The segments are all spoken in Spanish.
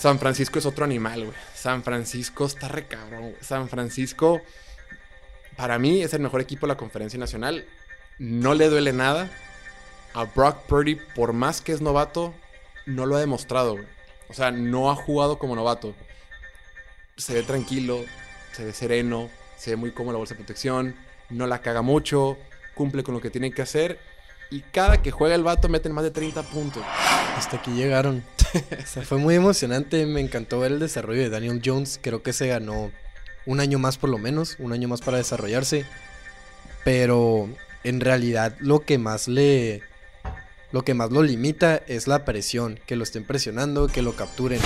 San Francisco es otro animal, güey. San Francisco está re cabrón. San Francisco, para mí, es el mejor equipo de la conferencia nacional. No le duele nada. A Brock Purdy, por más que es novato, no lo ha demostrado, güey. O sea, no ha jugado como novato. Se ve tranquilo, se ve sereno, se ve muy cómodo la bolsa de protección, no la caga mucho, cumple con lo que tiene que hacer. Y cada que juega el vato meten más de 30 puntos. Hasta aquí llegaron. fue muy emocionante. Me encantó ver el desarrollo de Daniel Jones. Creo que se ganó un año más por lo menos. Un año más para desarrollarse. Pero en realidad lo que más le... Lo que más lo limita es la presión. Que lo estén presionando, que lo capturen.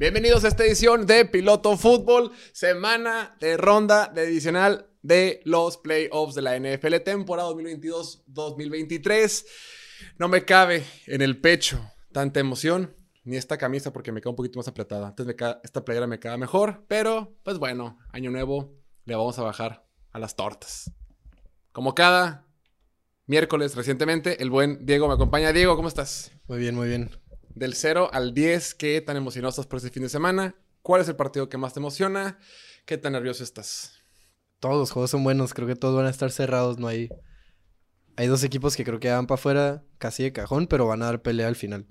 Bienvenidos a esta edición de Piloto Fútbol, semana de ronda de adicional de los playoffs de la NFL, temporada 2022-2023. No me cabe en el pecho tanta emoción, ni esta camisa porque me queda un poquito más apretada. Antes me esta playera me queda mejor, pero pues bueno, año nuevo, le vamos a bajar a las tortas. Como cada miércoles recientemente, el buen Diego me acompaña. Diego, ¿cómo estás? Muy bien, muy bien. Del 0 al 10, ¿qué tan emocionado estás por este fin de semana? ¿Cuál es el partido que más te emociona? ¿Qué tan nervioso estás? Todos los juegos son buenos. Creo que todos van a estar cerrados. No hay... Hay dos equipos que creo que van para afuera casi de cajón, pero van a dar pelea al final.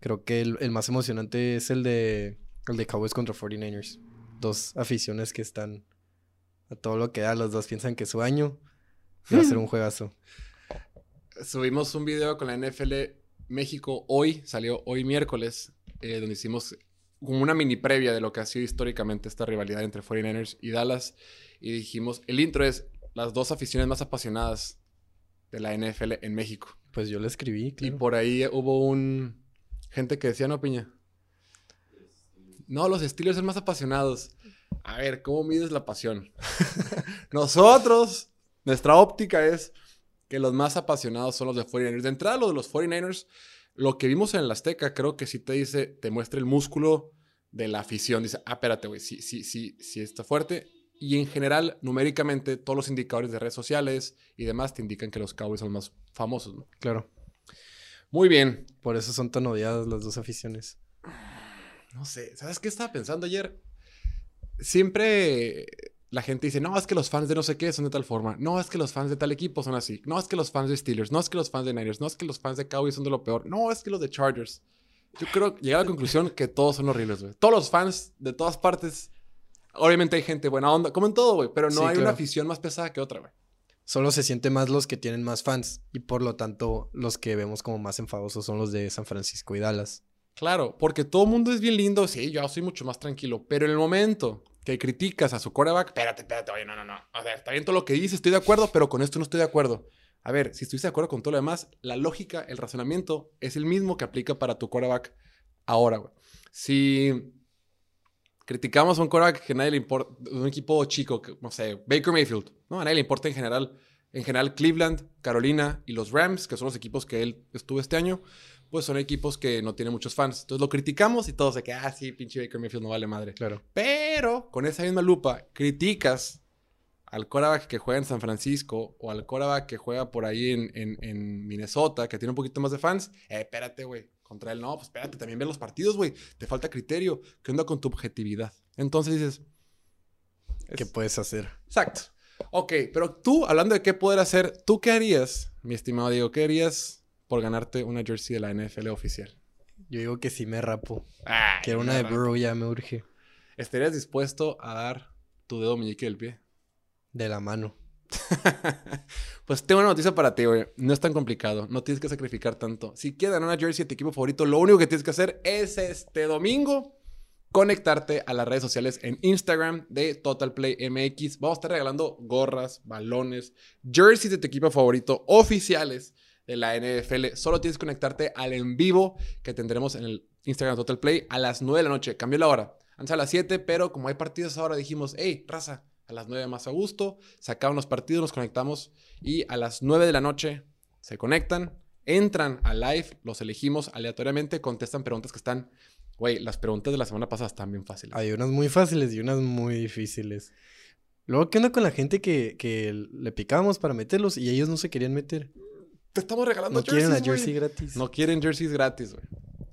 Creo que el, el más emocionante es el de, el de Cowboys contra 49ers. Dos aficiones que están a todo lo que da. Los dos piensan que es su año. Va a ser un juegazo. Subimos un video con la NFL México hoy, salió hoy miércoles, eh, donde hicimos como una mini previa de lo que ha sido históricamente esta rivalidad entre 49ers y Dallas. Y dijimos, el intro es las dos aficiones más apasionadas de la NFL en México. Pues yo le escribí, Y claro. por ahí hubo un gente que decía, no, piña. No, los Steelers son más apasionados. A ver, ¿cómo mides la pasión? Nosotros, nuestra óptica es que los más apasionados son los de 49ers. De entrada, los de los 49ers, lo que vimos en el Azteca, creo que sí te dice, te muestra el músculo de la afición. Dice, ah, espérate, güey, sí, sí, sí, sí está fuerte. Y en general, numéricamente, todos los indicadores de redes sociales y demás te indican que los Cowboys son más famosos, ¿no? Claro. Muy bien. Por eso son tan odiadas las dos aficiones. No sé, ¿sabes qué estaba pensando ayer? Siempre la gente dice, no, es que los fans de no sé qué son de tal forma. No, es que los fans de tal equipo son así. No, es que los fans de Steelers. No, es que los fans de Niners. No, es que los fans de Cowboys son de lo peor. No, es que los de Chargers. Yo creo, llegué a la conclusión que todos son horribles, güey. Todos los fans de todas partes. Obviamente hay gente buena onda, como en todo, güey. Pero no Sí, hay una afición más pesada que otra, güey. Solo se siente más los que tienen más fans. Y por lo tanto, los que vemos como más enfadosos son los de San Francisco y Dallas. Claro, porque todo el mundo es bien lindo. Sí, yo soy mucho más tranquilo. Pero en el momento que criticas a su quarterback, espérate, espérate, oye, no, no, no. A ver, está bien todo lo que dice, estoy de acuerdo, pero con esto no estoy de acuerdo. A ver, si estuviste de acuerdo con todo lo demás, la lógica, el razonamiento es el mismo que aplica para tu quarterback ahora, güey. Si criticamos a un quarterback que a nadie le importa, un equipo chico, que, no sé, Baker Mayfield, ¿no? A nadie le importa en general, en general Cleveland, Carolina y los Rams, que son los equipos que él estuvo este año, pues son equipos que no tienen muchos fans. Entonces lo criticamos y todos de que, ah, sí, pinche Baker Mayfield no vale madre. Claro. Pero con esa misma lupa, criticas al quarterback que juega en San Francisco o al quarterback que juega por ahí en, en- en Minnesota, que tiene un poquito más de fans. Eh, espérate, güey. Contra él, no, pues espérate, también ve los partidos, güey. Te falta criterio. ¿Qué onda con tu objetividad? Entonces dices. ¿Qué es- puedes hacer? Exacto. Ok, pero tú, hablando de qué poder hacer, ¿tú qué harías, mi estimado Diego? ¿Qué harías por ganarte una jersey de la NFL oficial? Yo digo que sí me rapo. Ay, Quiero una de Burrow ya me urge. ¿Estarías dispuesto a dar tu dedo meñique del pie? De la mano. pues tengo una noticia para ti, güey. No es tan complicado. No tienes que sacrificar tanto. Si quieres ganar una jersey de tu equipo favorito, lo único que tienes que hacer es este domingo conectarte a las redes sociales en Instagram de Total Play MX. Vamos a estar regalando gorras, balones, jerseys de tu equipo favorito oficiales de la NFL. Solo tienes que conectarte al en vivo que tendremos en el Instagram Total Play a las 9 de la noche. Cambió la hora. Antes a las 7, pero como hay partidos ahora, dijimos, hey, raza, a las 9 más a gusto. Sacaban los partidos, nos conectamos y a las 9 de la noche se conectan, entran a live, los elegimos aleatoriamente, contestan preguntas que están. Güey, las preguntas de la semana pasada están bien fáciles. Hay unas muy fáciles y unas muy difíciles. Luego, ¿qué onda con la gente que le picábamos para meterlos y ellos no se querían meter? Te estamos regalando No quieren la jersey güey. gratis. No quieren jerseys gratis, güey.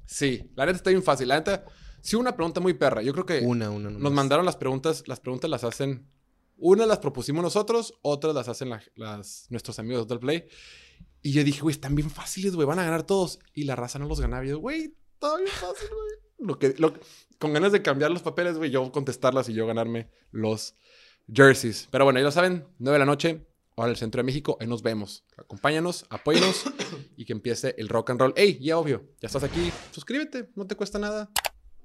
Sí, la neta está bien fácil. La neta, sí, una pregunta muy perra. Yo creo que Una, una, nos mandaron las preguntas. Las preguntas las hacen. Unas las propusimos nosotros, otras las hacen la- las, nuestros amigos de Hotel Play. Y yo dije, güey, están bien fáciles, güey, van a ganar todos. Y la raza no los ganaba. Y yo, güey, está bien fácil, güey. Lo que, lo, con ganas de cambiar los papeles, güey, yo contestarlas y yo ganarme los jerseys. Pero bueno, ya lo saben, 9 de la noche, ahora el centro de México, ahí nos vemos. Acompáñanos, apóyanos y que empiece el rock and roll. ¡Ey! Ya obvio, ya estás aquí, suscríbete, no te cuesta nada.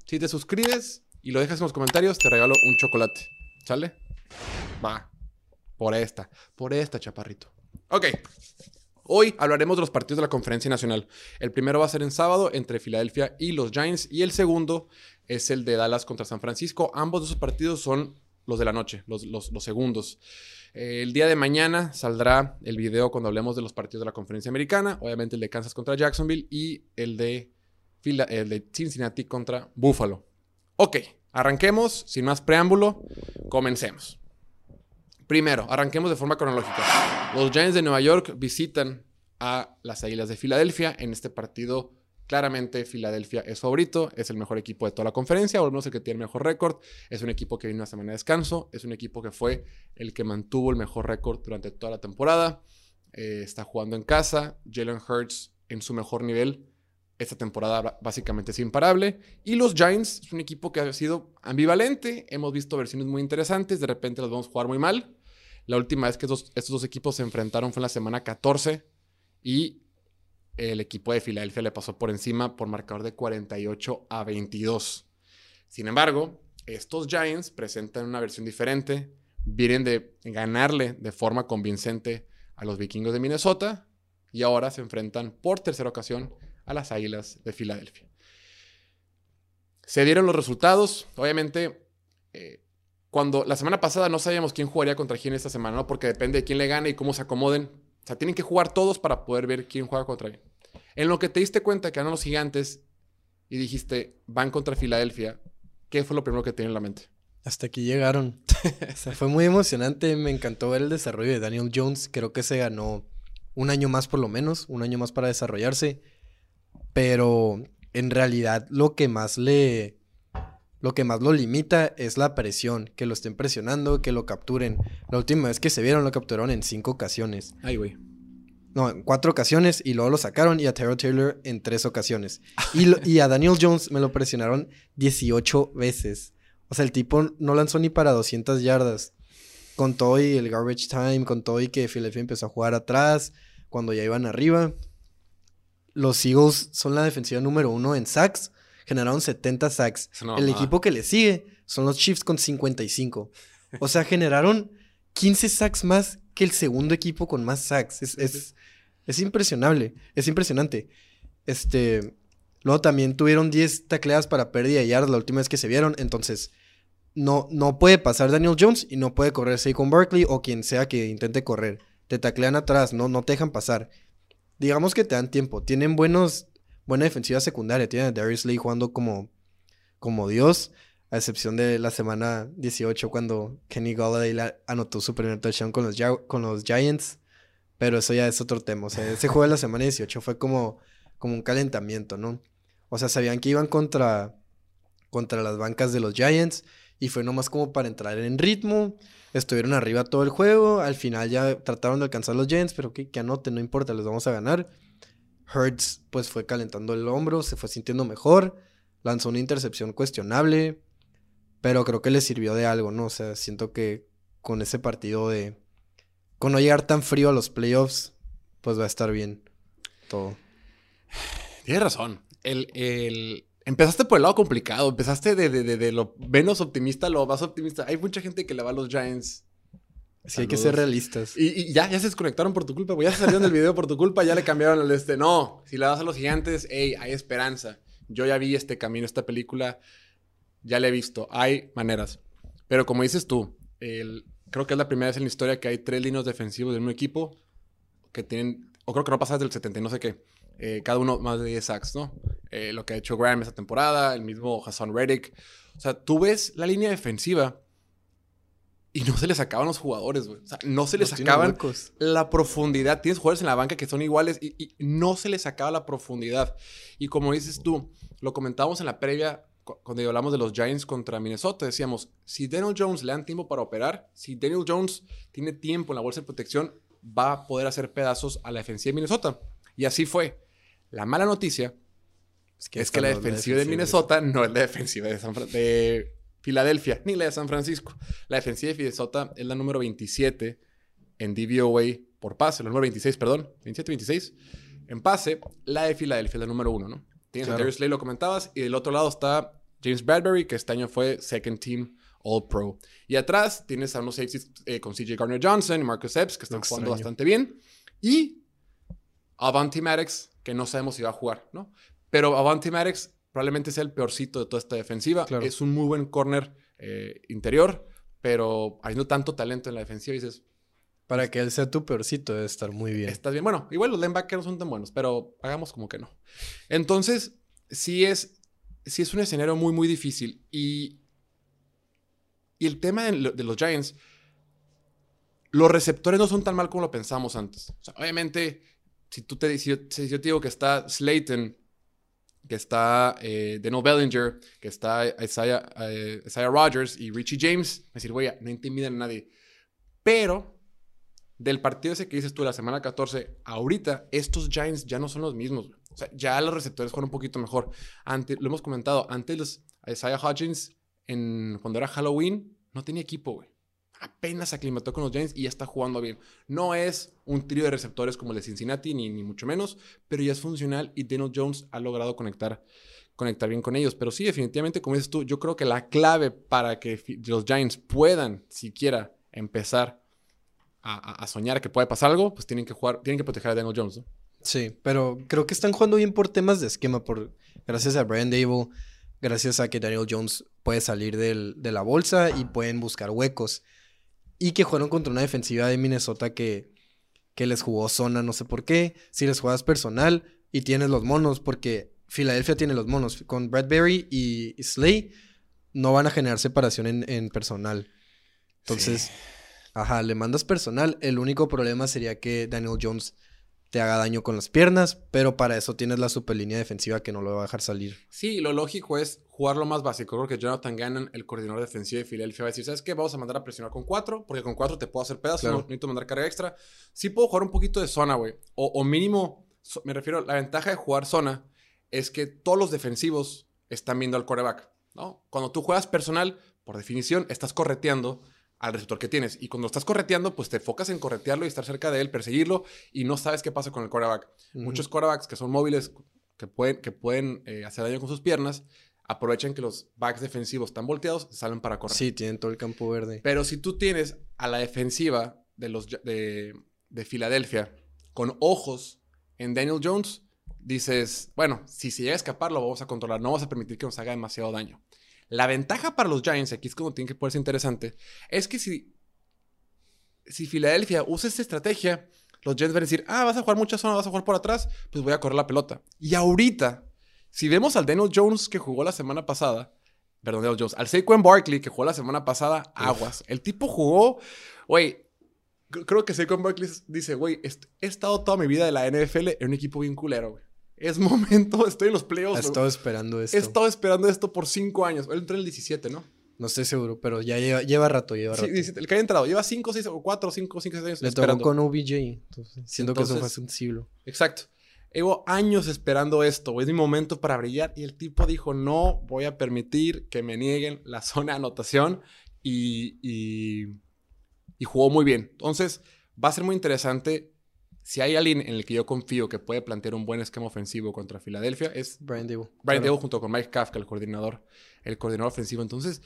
Si te suscribes y lo dejas en los comentarios, te regalo un chocolate. ¿Sale? Va. Por esta, por esta, chaparrito. Ok. Hoy hablaremos de los partidos de la Conferencia Nacional. El primero va a ser en sábado entre Filadelfia y los Giants y el segundo es el de Dallas contra San Francisco. Ambos de esos partidos son los de la noche, los, los- segundos. Eh, el día de mañana saldrá el video cuando hablemos de los partidos de la Conferencia Americana, obviamente el de Kansas contra Jacksonville y el de, el de Cincinnati contra Buffalo. Ok, arranquemos, sin más preámbulo, comencemos. Primero, arranquemos de forma cronológica. Los Giants de Nueva York visitan a las Águilas de Filadelfia en este partido. Claramente, Filadelfia es favorito, es el mejor equipo de toda la conferencia, menos el que tiene el mejor récord. Es un equipo que vino una semana de descanso, es un equipo que fue el que mantuvo el mejor récord durante toda la temporada. Eh, está jugando en casa. Jalen Hurts en su mejor nivel. Esta temporada básicamente es imparable. Y los Giants es un equipo que ha sido ambivalente. Hemos visto versiones muy interesantes. De repente los vamos a jugar muy mal. La última vez que estos, estos dos equipos se enfrentaron fue en la semana 14 y el equipo de Filadelfia le pasó por encima por marcador de 48 a 22. Sin embargo, estos Giants presentan una versión diferente. Vienen de ganarle de forma convincente a los vikingos de Minnesota y ahora se enfrentan por tercera ocasión a las Águilas de Filadelfia. Se dieron los resultados. Obviamente, eh, cuando la semana pasada no sabíamos quién jugaría contra quién esta semana, ¿no? Porque depende de quién le gane y cómo se acomoden. Sea, tienen que jugar todos para poder ver quién juega contra quién. En lo que te diste cuenta que ganan los gigantes y dijiste, van contra Filadelfia, ¿qué fue lo primero que te en la mente? Hasta aquí llegaron. fue muy emocionante. Me encantó ver el desarrollo de Daniel Jones. Creo que se ganó un año más por lo menos, un año más para desarrollarse. Pero en realidad lo que más le... Lo que más lo limita es la presión, que lo estén presionando, que lo capturen. La última vez que se vieron lo capturaron en cinco ocasiones. Ay, güey. No, en cuatro ocasiones y luego lo sacaron y a Terrell Taylor en tres ocasiones. Y, lo- y a Daniel Jones me lo presionaron 18 veces. O sea, el tipo no lanzó ni para 200 yardas. Con todo y el garbage time, con todo y que Philadelphia empezó a jugar atrás, cuando ya iban arriba. Los Eagles son la defensiva número uno en sacks. Generaron 70 sacks. El equipo que le sigue son los Chiefs con 55. O sea, generaron 15 sacks más que el segundo equipo con más sacks. Es, es, es impresionable. Es impresionante. Este. Luego también tuvieron 10 tacleadas para pérdida de yardas la última vez que se vieron. Entonces, no, no puede pasar Daniel Jones y no puede correr Saquon Barkley o quien sea que intente correr. Te taclean atrás, no, no te dejan pasar. Digamos que te dan tiempo. Tienen buenos, buena defensiva secundaria. Tienen a Darius Lee jugando como, como Dios. A excepción de la semana 18 cuando Kenny Golladay la- anotó su primer touchdown con los, con los Giants. Pero eso ya es otro tema. O sea, ese juego de la semana 18 fue como, como un calentamiento, ¿no? O sea, sabían que iban contra, contra las bancas de los Giants. Y fue nomás como para entrar en ritmo. Estuvieron arriba todo el juego. Al final ya trataron de alcanzar los Giants, pero que, que anoten, no importa, les vamos a ganar. Hurts pues fue calentando el hombro, se fue sintiendo mejor. Lanzó una intercepción cuestionable. Pero creo que le sirvió de algo, ¿no? O sea, siento que con ese partido de... Con no llegar tan frío a los playoffs, pues va a estar bien todo. Tienes razón. El, el- Empezaste por el lado complicado. Empezaste de, de- de- de lo menos optimista lo más optimista. Hay mucha gente que le va a los Giants. Sí, hay que ser realistas. Y, y ya, ya se desconectaron por tu culpa, güey. Ya se salieron del video por tu culpa, ya le cambiaron el este. No, si le das a los gigantes, hey, hay esperanza. Yo ya vi este camino, esta película, ya la he visto. Hay maneras. Pero como dices tú, el- creo que es la primera vez en la historia que hay tres líneas defensivos de un equipo que tienen, o creo que no pasa desde el 70 y no sé qué. eh, cada uno más de 10 sacks, ¿no? Eh, lo que ha hecho Graham esta temporada, el mismo Hassan Reddick. O sea, tú ves la línea defensiva y no se le sacaban los jugadores, güey. O sea, no se le No huecos. la profundidad. Tienes jugadores en la banca que son iguales y, y no se les sacaba la profundidad. Y como dices tú, lo comentábamos en la previa cu- cuando hablamos de los Giants contra Minnesota. Decíamos, si Daniel Jones le dan tiempo para operar, si Daniel Jones tiene tiempo en la bolsa de protección, va a poder hacer pedazos a la defensiva de Minnesota. Y así fue. La mala noticia es que esta la no es la defensiva de defensiva. Minnesota no es la defensiva de, San Fran- de Filadelfia ni la de San Francisco. La defensiva de Minnesota es la número 27 en DVOA por pase, la número 26, perdón, 27-26. En pase, la de Filadelfia es la número 1, ¿no? Tienes a Claro. Darius Slay, lo comentabas, y del otro lado está James Bradbury, que este año fue Second Team All Pro. Y atrás tienes a unos safeties eh, con CJ Garner Johnson y Marcus Epps, que están Lo jugando extraño. bastante bien. Y Avanti Maddox, que no sabemos si va a jugar, ¿no? Pero Avanti Maddox probablemente sea el peorcito de toda esta defensiva. Claro. Es un muy buen corner eh, interior, pero habiendo tanto talento en la defensiva, dices, Para que él sea tu peorcito, debe estar muy bien. estás bien. Bueno, igual los linebackers no son tan buenos, pero hagamos como que no. Entonces, sí es, sí es un escenario muy, muy difícil. Y, y el tema de, lo- de los Giants, los receptores no son tan mal como lo pensamos antes. O sea, obviamente, si, tú te, si, yo, si yo te digo que está Slayton, que está eh, Daniel Bellinger, que está Isaiah, eh, Isaiah Rogers y Richie James, me decir, güey, no intimidan a nadie. Pero del partido ese que dices tú la semana 14, ahorita estos Giants ya no son los mismos. O sea, ya los receptores fueron un poquito mejor. Antes, lo hemos comentado, antes Isaiah Hodgins, en, cuando era Halloween, no tenía equipo, güey. Apenas aclimató con los Giants y ya está jugando bien. No es un trío de receptores como el de Cincinnati, ni, ni mucho menos, pero ya es funcional y Daniel Jones ha logrado conectar, conectar bien con ellos. Pero sí, definitivamente, como dices tú, yo creo que la clave para que los Giants puedan siquiera empezar a, a- a soñar que puede pasar algo, pues tienen que jugar, tienen que proteger a Daniel Jones. Sí, pero creo que están jugando bien por temas de esquema, por gracias a Brian Dable, gracias a que Daniel Jones puede salir de la bolsa y pueden buscar huecos. Y que jugaron contra una defensiva de Minnesota que, que les jugó zona, no sé por qué. Si les juegas personal y tienes los monos, porque Filadelfia tiene los monos. Con Bradbury y, Slay no van a generar separación en, en personal. Entonces, ajá, le mandas personal. El único problema sería que Daniel Jones te haga daño con las piernas, pero para eso tienes la superlínea defensiva que no lo va a dejar salir. Sí, lo lógico es jugar lo más básico. Creo que Jonathan Gannon, el coordinador defensivo de Filadelfia, va a decir, ¿sabes qué? Vamos a mandar a presionar con cuatro, porque con cuatro te puedo hacer pedazos, Claro. no necesito mandar carga extra. Sí puedo jugar un poquito de zona, güey. O, o mínimo, so- me refiero, la ventaja de jugar zona es que todos los defensivos están viendo al coreback, ¿no? Cuando tú juegas personal, por definición, estás correteando al receptor que tienes. Y cuando estás correteando, pues te enfocas en corretearlo y estar cerca de él, perseguirlo, y no sabes qué pasa con el. Ujú. Muchos quarterbacks que son móviles, que pueden, que pueden eh, hacer daño con sus piernas, aprovechan que los backs defensivos están volteados, salen para correr. Sí, tienen todo el campo verde. Pero si tú tienes a la defensiva de, los, de, de Filadelfia con ojos en Daniel Jones, dices, bueno, si se llega a escapar, lo vamos a controlar, no vamos a permitir que nos haga demasiado daño. La ventaja para los Giants, aquí es como tiene que ponerse interesante, es que si, si Filadelfia usa esta estrategia, los Giants van a decir, ah, vas a jugar mucha zona, vas a jugar por atrás, pues voy a correr la pelota. Y ahorita, si vemos al Daniel Jones que jugó la semana pasada, perdón, Daniel Jones, al Saquon Barkley que jugó la semana pasada, aguas. El tipo jugó, güey, cr- creo que Saquon Barkley dice, güey, he estado toda mi vida de la NFL en un equipo bien culero, güey. Es momento, estoy en los playoffs. He estado esperando esto. He estado esperando esto por cinco años. Él entró en el 17, ¿no? No estoy seguro, pero ya lleva, lleva rato, lleva Sí, rato. 17, el que haya entrado. Lleva 5, 6 o 4, 5, 5, 6 años Le tocó esperando. con OBJ. Entonces, siento que eso fue Entonces- hace un siglo. Exacto. Llevo años esperando esto. Es mi momento para brillar. Y el tipo dijo, no voy a permitir que me nieguen la zona de anotación. Y, y, y jugó muy bien. Entonces, va a ser muy interesante. Si hay alguien en el que yo confío que puede plantear un buen esquema ofensivo contra Filadelfia, es Brian Dable. Brian Claro. Dable junto con Mike Kafka, el coordinador, el coordinador ofensivo. Entonces,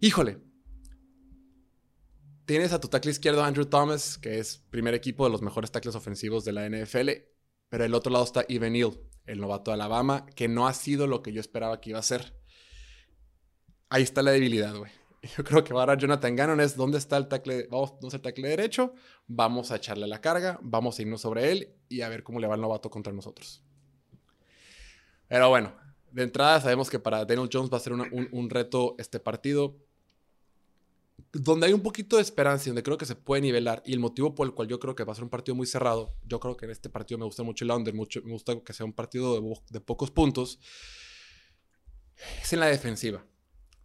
híjole. Tienes a tu tackle izquierdo Andrew Thomas, que es primer equipo de los mejores tackles ofensivos de la NFL. Pero el otro lado está Evan Neal, el novato de Alabama, que no ha sido lo que yo esperaba que iba a ser. Ahí está la debilidad, güey. Yo creo que ahora Jonathan Gannon es dónde está el tackle, vamos, dónde está el tackle derecho, vamos a echarle la carga, vamos a irnos sobre él y a ver cómo le va el novato contra nosotros. Pero bueno, de entrada sabemos que para Daniel Jones va a ser un, un reto este partido. donde hay un poquito de esperanza y donde creo que se puede nivelar, y el motivo por el cual yo creo que va a ser un partido muy cerrado, yo creo que en este partido me gusta mucho el under, me gusta que sea un partido de pocos puntos, es en la defensiva.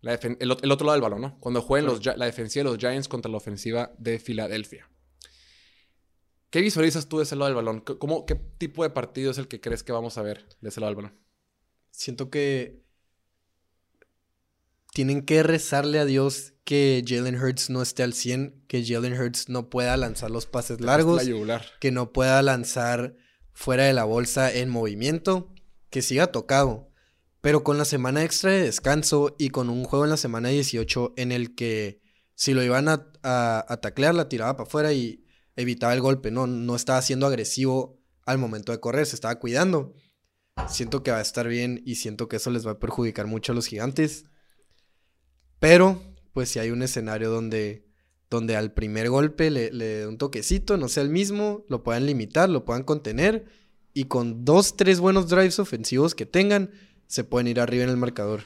El, otro lado del balón, ¿no? Cuando jueguen los, la defensiva de los Giants contra la ofensiva de Filadelfia. ¿Qué visualizas tú de ese lado del balón? ¿Cómo, ¿Qué tipo de partido es el que crees que vamos a ver de ese lado del balón? Siento que tienen que rezarle a Dios que Jalen Hurts no esté al 100, que Jalen Hurts no pueda lanzar los pases largos, que no pueda lanzar fuera de la bolsa en movimiento, que siga tocado. Pero con la semana extra de descanso y con un juego en la semana 18 en el que si lo iban a, a, taclear, la tiraba para afuera y evitaba el golpe, no, no estaba siendo agresivo al momento de correr, se estaba cuidando. Siento que va a estar bien y siento que eso les va a perjudicar mucho a los gigantes. Pero, pues si hay un escenario donde, donde al primer golpe le, le un toquecito, no sea el mismo, lo puedan limitar, lo puedan contener y con dos, tres buenos drives ofensivos que tengan, se pueden ir arriba en el marcador.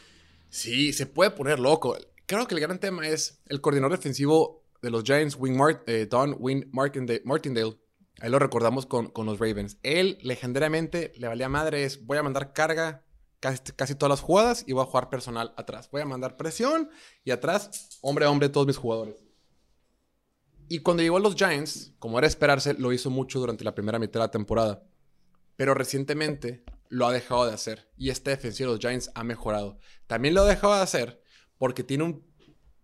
Sí, se puede poner loco. Creo que el gran tema es el coordinador defensivo de los Giants, Wing eh, Don Wing Martindale. Ahí lo recordamos con, con, los Ravens. Él legendariamente le valía madres. Voy a mandar carga casi, todas las jugadas y voy a jugar personal atrás. Voy a mandar presión y atrás, hombre a hombre, todos mis jugadores. Y cuando llegó a los Giants, como era esperarse, lo hizo mucho durante la primera mitad de la temporada. Pero recientemente lo ha dejado de hacer. Y este defensivo de los Giants ha mejorado. También lo ha dejado de hacer porque tiene un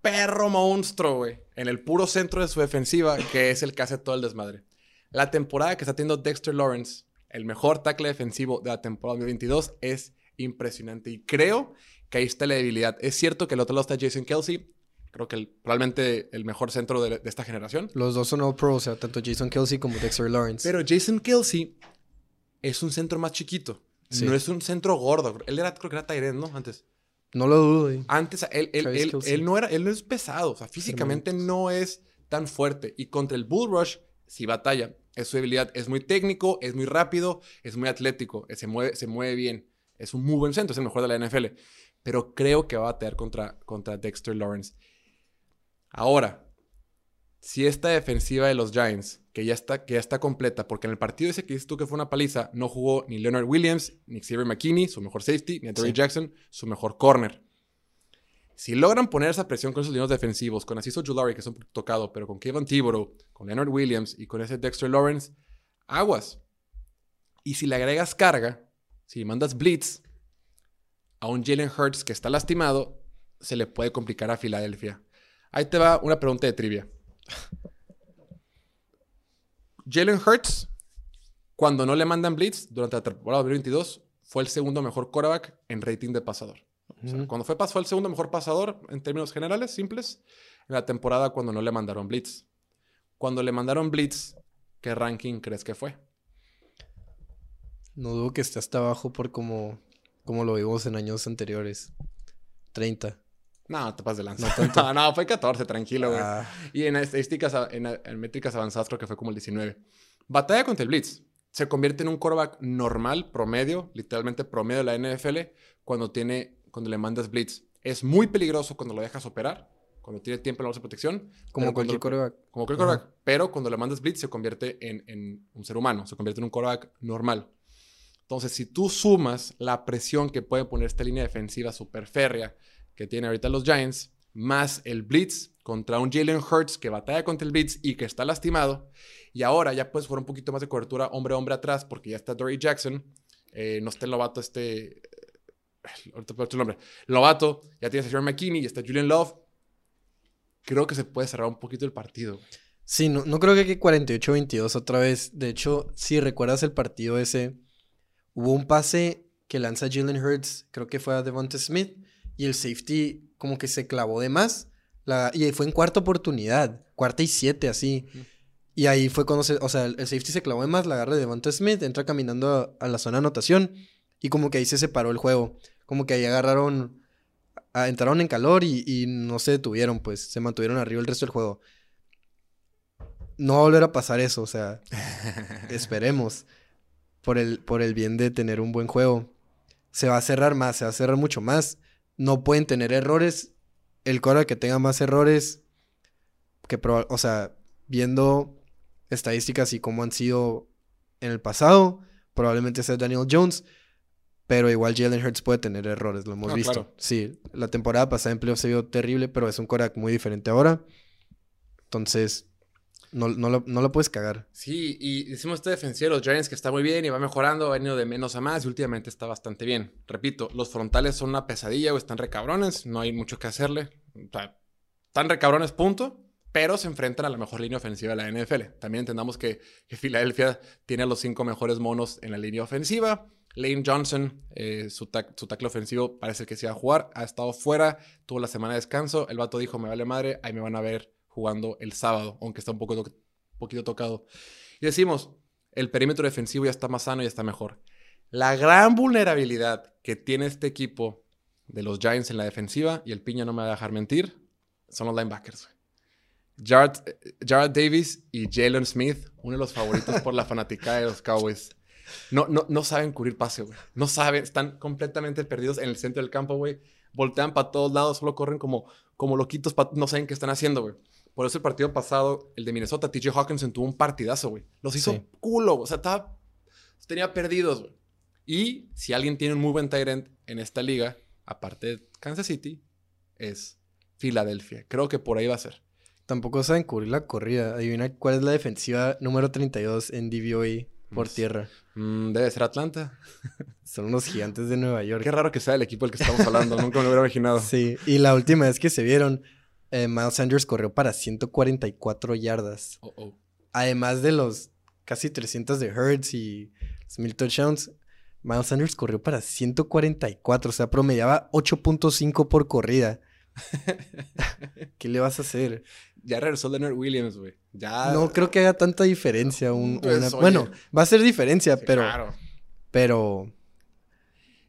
perro monstruo, güey, en el puro centro de su defensiva, que es el que hace todo el desmadre. La temporada que está teniendo Dexter Lawrence, el mejor tackle defensivo de la temporada 2022, es impresionante. Y creo que ahí está la debilidad. Es cierto que el otro lado está Jason Kelsey. Creo que probablemente el mejor centro de, esta generación. Los dos son all pros, o sea, tanto Jason Kelsey como Dexter Lawrence. Pero Jason Kelsey es un centro más chiquito. No es un centro gordo. Él era, creo que era Tyrant, ¿no? Antes. No lo dudo. Antes, él, él, él, no era, él no es pesado. O sea, físicamente no es tan fuerte. Y contra el Bull Rush, sí batalla. Es su debilidad. Es muy técnico, es muy rápido, es muy atlético, se mueve, se mueve bien. Es un muy buen centro, es el mejor de la NFL. Pero creo que va a batear contra, contra Dexter Lawrence. Ahora, si esta defensiva de los Giants, que ya, está, que ya está completa, porque en el partido ese que dices tú que fue una paliza, no jugó ni Leonard Williams, ni Xavier McKinney, su mejor safety, ni Terry Jackson, su mejor corner. Si logran poner esa presión con esos líneas defensivos, con Asiso Julari, que es un tocado, pero con Kevin Thibodeau, con Leonard Williams y con ese Dexter Lawrence, aguas. Y si le agregas carga, si mandas blitz a un Jalen Hurts que está lastimado, se le puede complicar a Filadelfia. Ahí te va una pregunta de trivia. Jalen Hurts, cuando no le mandan blitz durante la temporada 2022, fue el segundo mejor quarterback en rating de pasador. cuando fue, fue el segundo mejor pasador en términos generales, simples, en la temporada cuando no le mandaron blitz. Cuando le mandaron blitz, ¿qué ranking crees que fue? No dudo que esté hasta abajo por como, como lo vimos en años anteriores. 30. No, te pasas de lanza. No, no, fue 14, tranquilo, güey. Ah. Y en estadísticas, en, métricas avanzadas creo que fue como el 19. Batalla contra el Blitz. Se convierte en un quarterback normal, promedio, literalmente promedio de la NFL, cuando, tiene, cuando le mandas Blitz. Es muy peligroso cuando lo dejas operar, cuando tiene tiempo en la bolsa de protección. Como cualquier quarterback. Como cualquier quarterback. Pero cuando le mandas Blitz se convierte en, en, un ser humano, se convierte en un quarterback normal. Entonces, si tú sumas la presión que puede poner esta línea defensiva super férrea que tiene ahorita los Giants, más el blitz contra un Jalen Hurts que batalla contra el blitz y que está lastimado, y ahora ya puedes jugar un poquito más de cobertura hombre a hombre atrás porque ya está Dory Jackson, eh, no está el novato este, eh, ahorita puedo nombre, el novato, ya tienes a Jerry McKinney y está Julian Love, creo que se puede cerrar un poquito el partido. Sí, no, no creo que quede 48-22 otra vez. De hecho, si recuerdas el partido ese, Hubo un pase que lanza Jalen Hurts, creo que fue a Devonta Smith, y el safety como que se clavó de más. La, y fue en cuarta oportunidad, cuarta y siete, así. Y ahí fue cuando se, o sea, el, safety se clavó de más, la agarra de Devonta Smith, entra caminando a, la zona de anotación, y como que ahí se separó el juego. Como que ahí agarraron, entraron en calor y, y, no se detuvieron, pues se mantuvieron arriba el resto del juego. No va a volver a pasar eso, o sea, esperemos por el, por el bien de tener un buen juego. Se va a cerrar más, se va a cerrar mucho más. No pueden tener errores. El core que tenga más errores que o sea, viendo estadísticas y cómo han sido en el pasado, probablemente sea Daniel Jones, pero igual Jalen Hurts puede tener errores, lo hemos Ah, visto. claro. Sí, la temporada pasada en playoffs se vio terrible, pero es un quarterback muy diferente ahora. Entonces, no, no, lo, no lo puedes cagar. Sí, y decimos este defensivo de los Giants que está muy bien y va mejorando, ha venido de menos a más y últimamente está bastante bien. Repito, los frontales son una pesadilla o están recabrones, no hay mucho que hacerle. O sea, están recabrones, punto. Pero se enfrentan a la mejor línea ofensiva de la NFL. También entendamos que, que Filadelfia tiene a los cinco mejores monos en la línea ofensiva. Lane Johnson, eh, su, su tackle ofensivo, parece que se va a jugar. Ha estado fuera, tuvo la semana de descanso. El vato dijo: Me vale madre, ahí me van a ver jugando el sábado, aunque está un poco to- poquito tocado. Y decimos: El perímetro defensivo ya está más sano y está mejor. La gran vulnerabilidad que tiene este equipo de los Giants en la defensiva, y el piña no me va a dejar mentir, son los linebackers. Jared, Jared Davis y Jalen Smith, uno de los favoritos por la fanaticada de los Cowboys. No, no, no saben cubrir pase, güey. No saben, están completamente perdidos en el centro del campo, güey. Voltean para todos lados, solo corren como, como loquitos, no saben qué están haciendo, güey. Por eso el partido pasado, el de Minnesota, TJ Hawkinson tuvo un partidazo, güey. Los hizo Sí. culo, o sea, estaba, tenía perdidos, güey. Y si alguien tiene un muy buen tight end en esta liga, aparte de Kansas City, es Filadelfia. Creo que por ahí va a ser. Tampoco saben cubrir la corrida. Adivina cuál es la defensiva número 32 en DVOA por Pues, tierra. Mm, debe ser Atlanta. Son los gigantes de Nueva York. Qué raro que sea el equipo del que estamos hablando. Nunca me lo hubiera imaginado. Sí, y la última vez que se vieron, eh, Miles Sanders corrió para 144 yardas. Oh, oh. Además de los casi 300 de Hurts y los mil touchdowns, Miles Sanders corrió para 144, o sea, promediaba 8.5 por corrida. ¿Qué le vas a hacer? Ya regresó Leonard Williams, güey. Ya. No creo que haga tanta diferencia. un- Pues, una-. Bueno, va a ser diferencia, Sí, pero, Claro. pero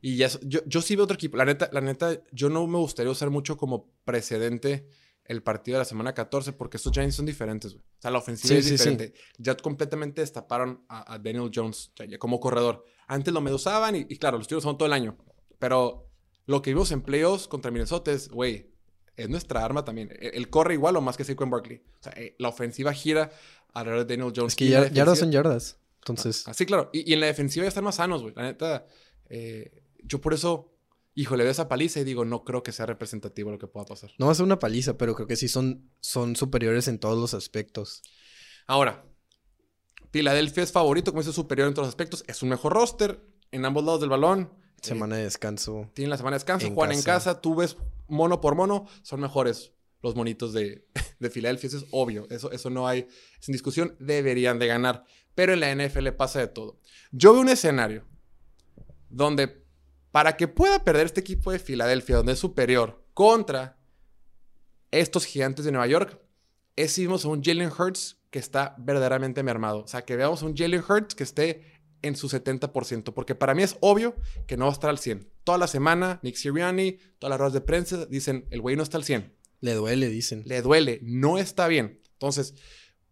Y ya, yo, yo sí veo otro equipo. La neta, la neta, yo no me gustaría usar mucho como precedente el partido de la semana 14 porque estos Giants son diferentes, güey. O sea, la ofensiva Sí, es sí, sí. diferente. Ya completamente destaparon a, a Daniel Jones ya- ya como corredor. Antes lo medusaban y, y claro, los tiros son todo el año. Pero lo que vimos en playoffs contra Minnesota es, güey, es nuestra arma también. Él, él corre igual o más que Saquon Barkley. O sea, eh, la ofensiva gira alrededor de Daniel Jones. es que Y la yar- yardas son yardas. Entonces, Ah, sí, claro. Y, y en la defensiva ya están más sanos, güey. La neta, eh, yo por eso, híjole, veo esa paliza y digo, no creo que sea representativo lo que pueda pasar. no va a ser una paliza, pero creo que sí son, son superiores en todos los aspectos. Ahora, Filadelfia es favorito, como dice, superior en todos los aspectos. Es un mejor roster en ambos lados del balón. Eh, Semana de descanso. tienen la semana de descanso, En juegan en casa. casa. Tú ves mono por mono, son mejores los monitos de, de Filadelfia. Eso es obvio. Eso, eso no hay sin discusión. Deberían de ganar. Pero en la NFL pasa de todo. Yo veo un escenario donde para que pueda perder este equipo de Filadelfia, donde es superior, contra estos gigantes de Nueva York, es a un Jalen Hurts que está verdaderamente mermado. O sea, que veamos a un Jalen Hurts que esté en su 70%, porque para mí es obvio que no va a estar al 100. Toda la semana, Nick Sirianni, todas las ruedas de prensa dicen, el güey no está al 100. Le duele, dicen. Le duele, no está bien. Entonces,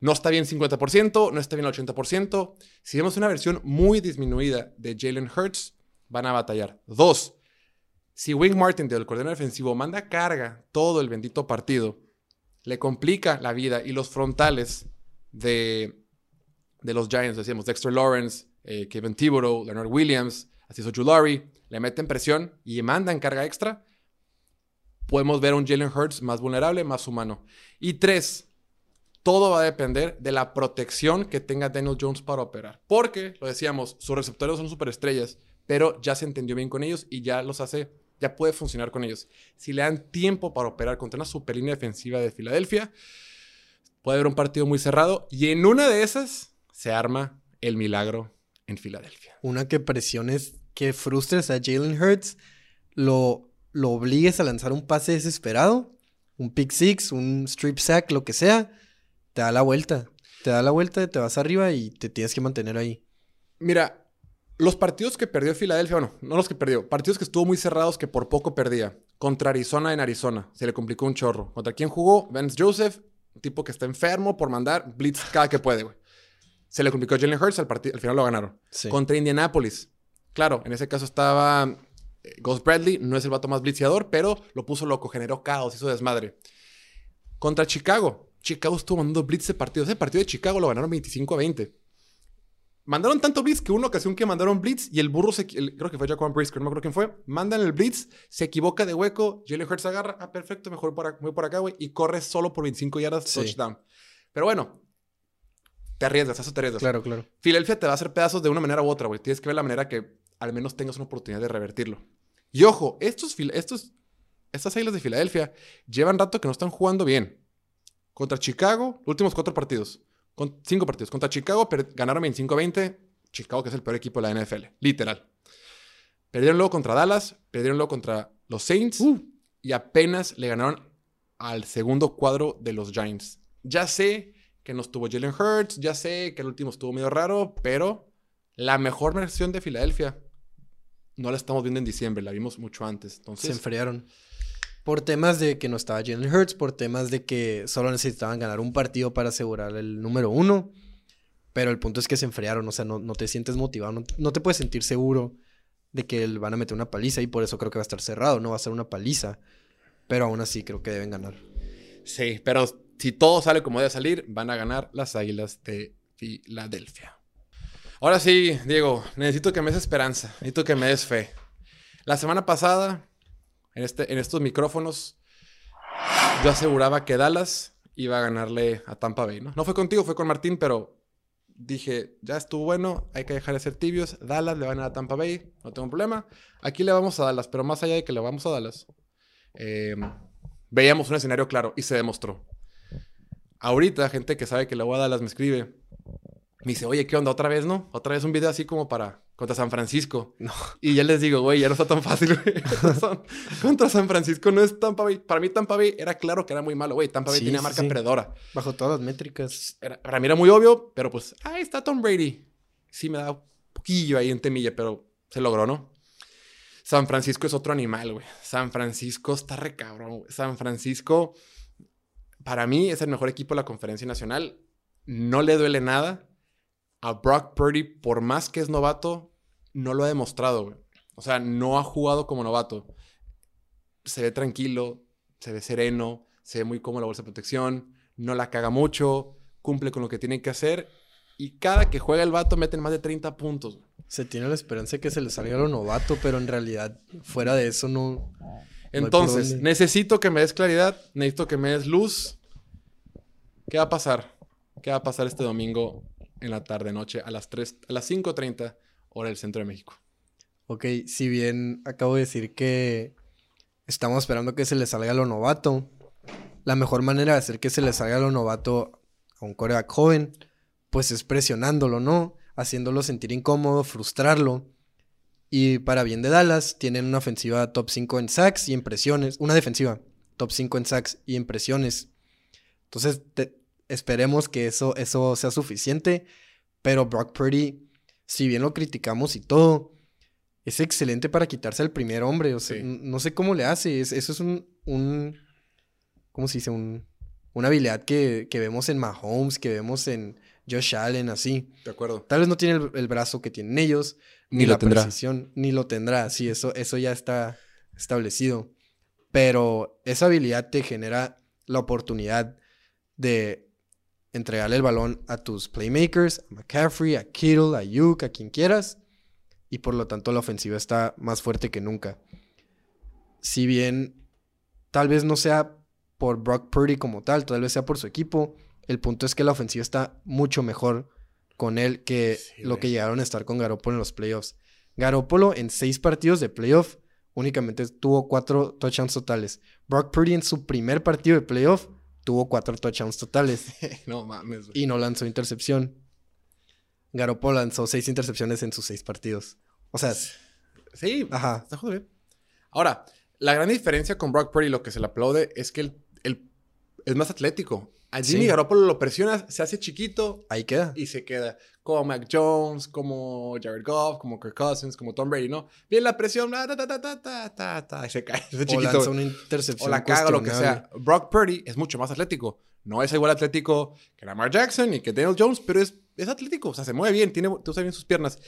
no está bien 50%, no está bien el 80%. Si vemos una versión muy disminuida de Jalen Hurts, van a batallar. Dos, si Wing Martin, del coordinador defensivo, manda carga todo el bendito partido, le complica la vida y los frontales de, de los Giants, decíamos, Dexter Lawrence, eh, Kevin Thibodeau, Leonard Williams, así hizo Julari, le meten presión y mandan carga extra, podemos ver a un Jalen Hurts más vulnerable, más humano. Y tres, todo va a depender de la protección que tenga Daniel Jones para operar. Porque, lo decíamos, sus receptores son superestrellas, pero ya se entendió bien con ellos y ya los hace, ya puede funcionar con ellos. Si le dan tiempo para operar contra una super línea defensiva de Filadelfia, puede haber un partido muy cerrado y en una de esas se arma el milagro en Filadelfia. Una que presiones, que frustres a Jalen Hurts, lo, lo obligues a lanzar un pase desesperado, un pick six, un strip sack, lo que sea, te da la vuelta. Te da la vuelta, te vas arriba y te tienes que mantener ahí. Mira, los partidos que perdió Filadelfia, bueno, no los que perdió, partidos que estuvo muy cerrados que por poco perdía. Contra Arizona en Arizona, se le complicó un chorro. ¿Contra quién jugó? Vance Joseph, un tipo que está enfermo por mandar blitz cada que puede, güey. Se le complicó Jalen Hurts, al, al final lo ganaron. Sí. Contra Indianapolis. Claro, en ese caso estaba eh, Ghost Bradley, no es el vato más blitzeador, pero lo puso loco, generó caos, hizo desmadre. Contra Chicago, Chicago estuvo mandando blitz de partidos. Ese partido de Chicago lo ganaron 25 a 20. Mandaron tanto blitz que una ocasión que mandaron blitz y el burro, se, el- creo que fue Jaquan Brisker, no me acuerdo quién fue, mandan el blitz, se equivoca de hueco, Jalen Hurts agarra, ah, perfecto, mejor por, voy por acá, güey, y corre solo por 25 yardas, Sí. touchdown. Pero bueno, te arriesgas, eso te arriesgas. Claro, claro. Filadelfia te va a hacer pedazos de una manera u otra, güey. Tienes que ver la manera que al menos tengas una oportunidad de revertirlo. Y ojo, estos, estos, estas águilas de Filadelfia llevan rato que no están jugando bien. Contra Chicago, últimos cuatro partidos. Con, cinco partidos. Contra Chicago per- ganaron 25-20. Chicago, que es el peor equipo de la NFL. Literal. Perdieron luego contra Dallas. Perdieron luego contra los Saints. Y apenas le ganaron al segundo cuadro de los Giants. Ya sé que no estuvo Jalen Hurts. Ya sé que el último estuvo medio raro. Pero la mejor versión de Filadelfia no la estamos viendo en diciembre. La vimos mucho antes. Se Entonces, enfriaron. Por temas de que no estaba Jalen Hurts, por temas de que solo necesitaban ganar un partido para asegurar el número uno. Pero el punto es que se enfriaron, o sea, no, no te sientes motivado, no, no te puedes sentir seguro de que van a meter una paliza y por eso creo que va a estar cerrado, no va a ser una paliza. Pero aún así creo que deben ganar. Sí, pero si todo sale como debe salir, van a ganar las Águilas de Filadelfia. Ahora sí, Diego, necesito que me des esperanza, necesito que me des fe. La semana pasada, en, este, en estos micrófonos, yo aseguraba que Dallas iba a ganarle a Tampa Bay, ¿no? No fue contigo, fue con Martín, pero dije, ya estuvo bueno, hay que dejar de ser tibios. Dallas le va a ganar a Tampa Bay, no tengo problema. Aquí le vamos a Dallas, pero más allá de que le vamos a Dallas, eh, veíamos un escenario claro y se demostró. Ahorita, gente que sabe que le voy a Dallas me escribe. Me dice, oye, ¿qué onda? ¿Otra vez, no? Otra vez un video así como para... Contra San Francisco. No. Y ya les digo, güey, ya no está tan fácil, güey. Contra San Francisco no es Tampa Bay. Para mí Tampa Bay era claro que era muy malo, güey. Tampa Bay Sí, tenía marca sí. perdedora. Bajo todas las métricas. Era- para mí era muy obvio, pero pues, ahí está Tom Brady. Sí me da un poquillo ahí en temilla, pero se logró, ¿no? San Francisco es otro animal, güey. San Francisco está re cabrón, güey. San Francisco, para mí, es el mejor equipo de la conferencia nacional. No le duele nada. A Brock Purdy, por más que es novato, no lo ha demostrado, güey. O sea, no ha jugado como novato. Se ve tranquilo, se ve sereno, se ve muy cómodo la bolsa de protección, no la caga mucho, cumple con lo que tiene que hacer. Y cada que juega el vato meten más de 30 puntos. güey. Se tiene la esperanza de que se le salga lo novato, pero en realidad, fuera de eso, no. Entonces, necesito que me des claridad, necesito que me des luz. ¿Qué va a pasar? ¿Qué va a pasar este domingo en la tarde noche a las 3 a las 5:30 hora del centro de México? Ok, si bien acabo de decir que estamos esperando que se le salga lo novato, la mejor manera de hacer que se le salga lo novato a un coreback joven, pues es presionándolo, ¿no? Haciéndolo sentir incómodo, frustrarlo. Y para bien de Dallas, tienen una ofensiva top 5 en sacks y en presiones. Una defensiva top 5 en sacks y en presiones. Entonces, te- esperemos que eso, eso sea suficiente. Pero Brock Purdy, si bien lo criticamos y todo, es excelente para quitarse al primer hombre. O sea, Sí. no sé cómo le hace. Es- eso es un, un. ¿Cómo se dice? Un, una habilidad que, que vemos en Mahomes, que vemos en Josh Allen, así. De acuerdo. Tal vez no tiene el, el brazo que tienen ellos, Ni ni, lo la tendrá. precisión, ni lo tendrá. Sí, eso, eso ya está establecido. Pero esa habilidad te genera la oportunidad de entregarle el balón a tus playmakers, a McCaffrey, a Kittle, a Ayuk, a quien quieras. Y por lo tanto la ofensiva está más fuerte que nunca. Si bien tal vez no sea por Brock Purdy como tal, tal vez sea por su equipo, el punto es que la ofensiva está mucho mejor con él que Sí, lo que llegaron a estar con Garoppolo en los playoffs. Garoppolo en seis partidos de playoff únicamente tuvo cuatro touchdowns totales. Brock Purdy en su primer partido de playoff tuvo cuatro touchdowns totales no mames, güey. y no lanzó intercepción. Garoppolo lanzó seis intercepciones en sus seis partidos. O sea, Sí, ajá. está jodido bien. Ahora, la gran diferencia con Brock Purdy, lo que se le aplaude, es que él, él es más atlético. A Jimmy Sí. Garoppolo lo presionas, se hace chiquito Ahí queda. y se queda. Como Mac Jones, como Jared Goff, como Kirk Cousins, como Tom Brady, ¿no? Bien la presión, ta, ta, ta, ta, ta, ta, ta, y se cae. Se hace O chiquito. lanza una intercepción. o la caga, lo que sea. Brock Purdy es mucho más atlético. No es igual atlético que Lamar Jackson y que Daniel Jones, pero es, es atlético. O sea, se mueve bien, tiene, usa bien sus piernas.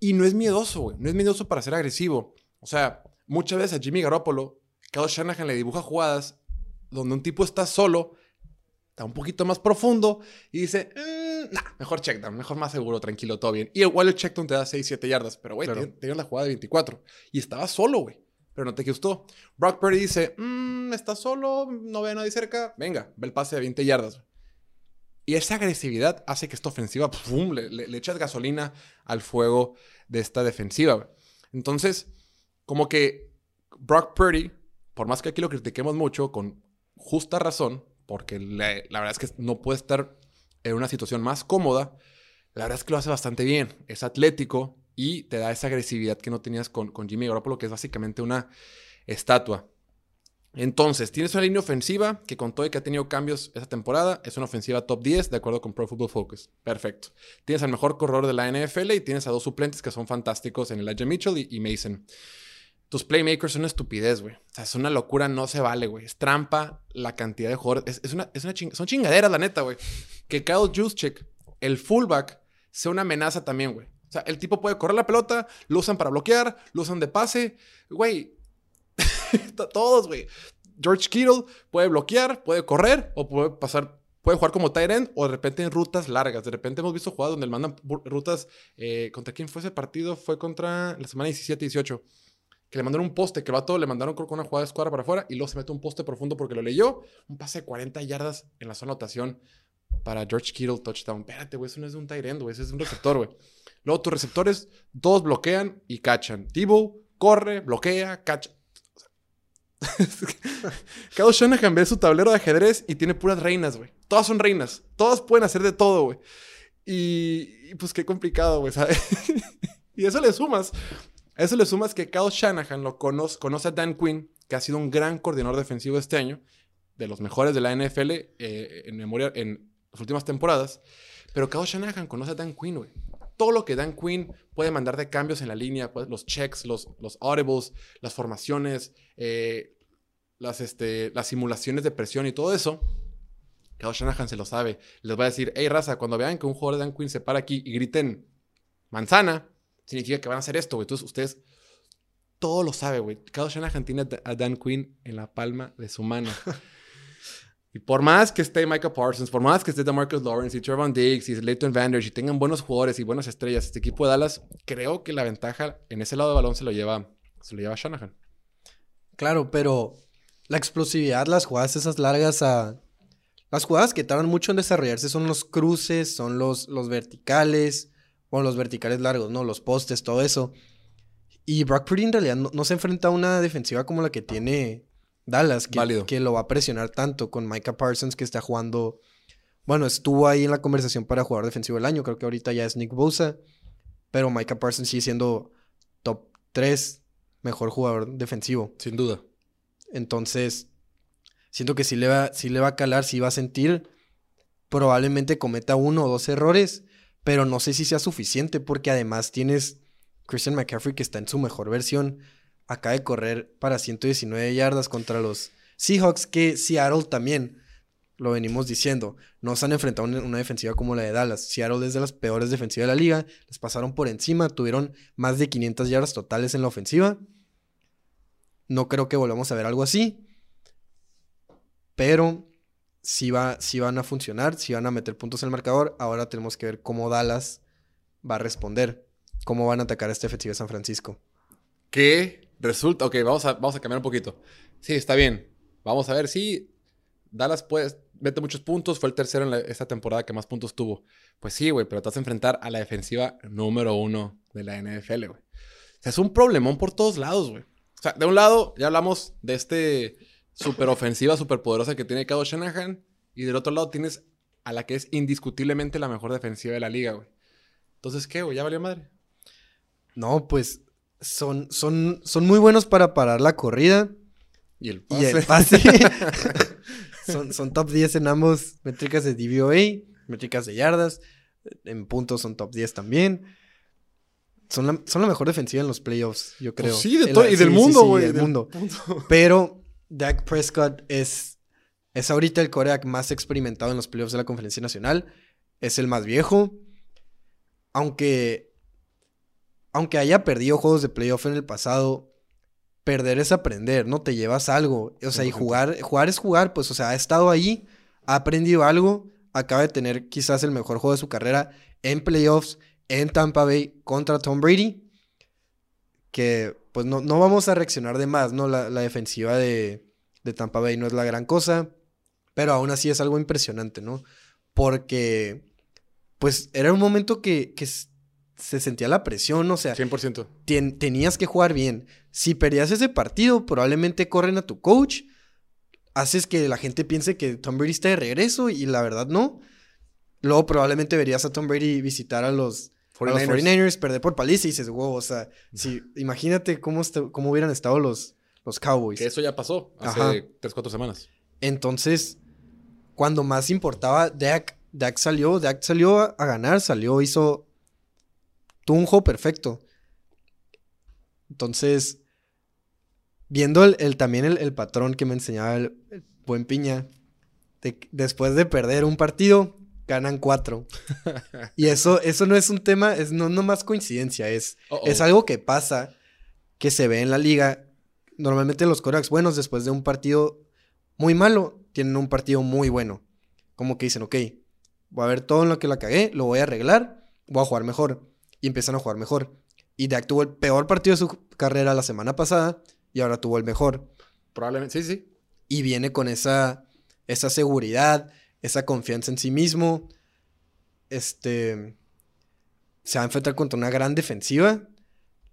Y no es miedoso, güey. No es miedoso para ser agresivo. O sea, muchas veces a Jimmy Garoppolo, Kyle Shanahan le dibuja jugadas donde un tipo está solo está un poquito más profundo y dice, "Mm, nah, mejor checkdown, mejor más seguro, tranquilo, todo bien. Y igual el checkdown te da 6, 7 yardas, pero güey, Claro. la jugada de 24 y estaba solo, güey. Pero no te gustó. Brock Purdy dice, "Mm, está solo, no ve a nadie cerca, venga, ve el pase de 20 yardas. Y esa agresividad hace que esta ofensiva, ¡pum! le, le- le echas gasolina al fuego de esta defensiva. Entonces, como que Brock Purdy, por más que aquí lo critiquemos mucho, con justa razón, porque la, verdad es que no puede estar en una situación más cómoda, la verdad es que lo hace bastante bien. Es atlético y te da esa agresividad que no tenías con, con Jimmy Garoppolo, que es básicamente una estatua. Entonces, tienes una línea ofensiva que con todo y que ha tenido cambios esta temporada, es una ofensiva top 10 de acuerdo con Pro Football Focus. Perfecto. Tienes al mejor corredor de la NFL y tienes a dos suplentes que son fantásticos en Elijah Mitchell y Mason. Tus playmakers son una estupidez, güey. O sea, es una locura, no se vale, güey. Es trampa la cantidad de jugadores. Es, una, es una ching- son chingaderas, la neta, güey. Que Kyle Juszczyk, el fullback, sea una amenaza también, güey. O sea, el tipo puede correr la pelota, lo usan para bloquear, lo usan de pase. Güey, to- todos, güey. George Kittle puede bloquear, puede correr o puede pasar, puede jugar como tight end o de repente en rutas largas. De repente hemos visto jugadas donde le mandan rutas. eh, ¿Contra quién fue ese partido? Fue contra la semana 17-18. Que le mandaron un poste, que el vato le mandaron creo que una jugada de escuadra para afuera y luego se mete un poste profundo porque lo leyó. Un pase de 40 yardas en la zona de anotación para George Kittle touchdown. Espérate, güey, eso no es de un tight end, güey, ese es un receptor, güey. Luego tus receptores, todos bloquean y cachan. Tebow corre, bloquea, cacha. Kyle Shanahan ve su tablero de ajedrez y tiene puras reinas, güey. Todas son reinas. Todas pueden hacer de todo, güey. Y, y, pues qué complicado, güey, ¿sabes? y eso le sumas. Eso le sumas que Kyle Shanahan lo conoce, conoce a Dan Quinn, que ha sido un gran coordinador defensivo este año, de los mejores de la NFL eh, en memoria en las últimas temporadas. Pero Kyle Shanahan conoce a Dan Quinn, güey. Todo lo que Dan Quinn puede mandar de cambios en la línea, pues, los checks, los, los audibles, las formaciones, eh, las, este, las simulaciones de presión y todo eso, Kyle Shanahan se lo sabe. Les va a decir, hey, raza, cuando vean que un jugador de Dan Quinn se para aquí y griten manzana, significa que van a hacer esto, güey. Entonces, ustedes todo lo sabe, güey. Kyle Shanahan tiene a Da- a Dan Quinn en la palma de su mano. y por más que esté Micah Parsons, por más que esté DeMarcus Lawrence y Trevon Diggs y Leighton Vander y tengan buenos jugadores y buenas estrellas, este equipo de Dallas, creo que la ventaja en ese lado del balón se lo lleva, se lo lleva Shanahan. Claro, pero la explosividad, las jugadas esas largas a... Las jugadas que tardan mucho en desarrollarse son los cruces, son los, los verticales, o los verticales largos, ¿no? Los postes, todo eso. Y Brock Purdy en realidad no, no se enfrenta a una defensiva como la que tiene Dallas, que, lo va a presionar tanto con Micah Parsons que está jugando... Bueno, estuvo ahí en la conversación para jugador defensivo del año, creo que ahorita ya es Nick Bosa, pero Micah Parsons sigue siendo top 3 mejor jugador defensivo. Sin duda. Entonces, siento que sí le va, sí le va a calar, sí va a sentir. Probablemente cometa uno o dos errores, pero no sé si sea suficiente porque además tienes Christian McCaffrey que está en su mejor versión. Acaba de correr para 119 yardas contra los Seahawks, que Seattle también, lo venimos diciendo, no se han enfrentado a una, defensiva como la de Dallas. Seattle es de las peores defensivas de la liga, les pasaron por encima, tuvieron más de 500 yardas totales en la ofensiva. No creo que volvamos a ver algo así. Pero sí, va, sí van a funcionar, sí van a meter puntos en el marcador. Ahora tenemos que ver cómo Dallas va a responder. Cómo van a atacar a esta defensiva de San Francisco. Que resulta, ok, vamos a, vamos a cambiar un poquito. Sí, está bien. Vamos a ver si Dallas puede, mete muchos puntos. Fue el tercero en esta temporada que más puntos tuvo. Pues sí, güey, pero te vas a enfrentar a la defensiva número uno de la NFL, güey. O sea, es un problemón por todos lados, güey. O sea, de un lado, ya hablamos de este super ofensiva, super poderosa que tiene Kyle Shanahan. Y del otro lado tienes a la que es indiscutiblemente la mejor defensiva de la liga, güey. Entonces, ¿qué, güey? ¿Ya valió madre? No, pues son, son, son muy buenos para parar la corrida Y el y el pase. son, son top 10 en ambos métricas de DVOA, métricas de yardas. En puntos son top 10 también. Son la, son la mejor defensiva en los playoffs, yo creo. Pues sí, de todo. la- Y sí, del sí, mundo, sí, güey. del del mundo. mundo. Pero Dak Prescott es, es ahorita el coreback más experimentado en los playoffs de la Conferencia Nacional. Es el más viejo. Aunque, aunque haya perdido juegos de playoff en el pasado, perder es aprender, ¿no? Te llevas algo. O sea, y 100%. jugar, jugar es jugar, pues, o sea, ha estado ahí, ha aprendido algo, acaba de tener quizás el mejor juego de su carrera en playoffs, en Tampa Bay contra Tom Brady, que pues no, no vamos a reaccionar de más, ¿no? La, la defensiva de, de Tampa Bay no es la gran cosa, pero aún así es algo impresionante, ¿no? Porque, pues, era un momento que, que se sentía la presión, o sea, 100%. ten- tenías que jugar bien. Si perdías ese partido, probablemente corren a tu coach, haces que la gente piense que Tom Brady está de regreso y la verdad no. Luego probablemente verías a Tom Brady visitar a los, a los 49ers. 49ers, perder por paliza y dices, wow, o sea, si, imagínate cómo, cómo hubieran estado los, los Cowboys. Que eso ya pasó hace Ajá. 3, 4 semanas. Entonces, cuando más importaba, Dak, Dak salió, Dak salió a, a ganar, salió, hizo tuvo un juego perfecto. Entonces, viendo el, el- también el, el patrón que me enseñaba el, el buen Piña, de- después de perder un partido, ganan cuatro. y eso, eso no es un tema, es no nomás coincidencia, es, es algo que pasa, que se ve en la liga. Normalmente los corebacks buenos, después de un partido muy malo, tienen un partido muy bueno. Como que dicen, ok, voy a ver todo en lo que la cagué, lo voy a arreglar, voy a jugar mejor. Y empiezan a jugar mejor. Y Dak tuvo el peor partido de su carrera la semana pasada y ahora tuvo el mejor. Probablemente, sí, sí. Y viene con esa, esa seguridad, esa confianza en sí mismo. Este. Se va a enfrentar contra una gran defensiva.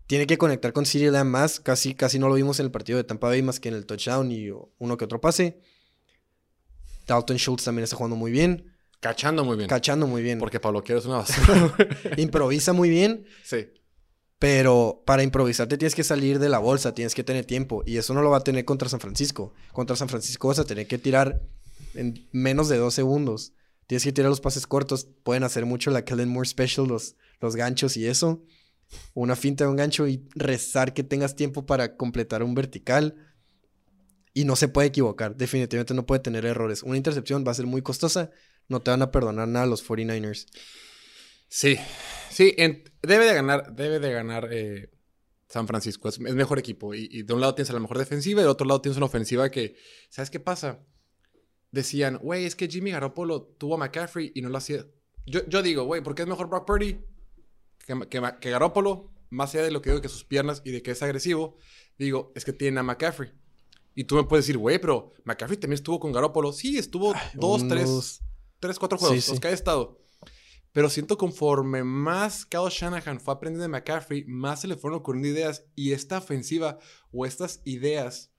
Tiene que conectar con CeeDee Lamb más. Casi, casi no lo vimos en el partido de Tampa Bay más que en el touchdown y uno que otro pase. Dalton Schultz también está jugando muy bien. Cachando muy bien. Cachando muy bien. Porque Pablo Quiero es una basura. Improvisa muy bien. sí. Pero para improvisar te tienes que salir de la bolsa, tienes que tener tiempo. Y eso no lo va a tener contra San Francisco. Contra San Francisco vas a tener que tirar en menos de dos segundos. Tienes que tirar los pases cortos. Pueden hacer mucho la Kellen Moore Special, los, los ganchos y eso. Una finta de un gancho y rezar que tengas tiempo para completar un vertical. Y no se puede equivocar. Definitivamente no puede tener errores. Una intercepción va a ser muy costosa. No te van a perdonar nada los 49ers. Sí. Sí, debe de ganar, debe de ganar eh, San Francisco. Es, mejor equipo. Y, de un lado tienes a la mejor defensiva y del otro lado tienes una ofensiva que. ¿Sabes qué pasa? Decían, güey, es que Jimmy Garoppolo tuvo a McCaffrey y no lo hacía. Yo, yo digo, güey, ¿por qué es mejor Brock Purdy que, que, que Garoppolo? Más allá de lo que digo que sus piernas y de que es agresivo, digo, es que tiene a McCaffrey. Y tú me puedes decir, güey, pero McCaffrey también estuvo con Garoppolo. Sí, estuvo dos, tres, Unos- tres, cuatro juegos, Sí, sí. los que haya estado. Pero siento conforme más Kyle Shanahan fue aprendiendo de McCaffrey, más se le fueron ocurriendo ideas. Y esta ofensiva o estas ideas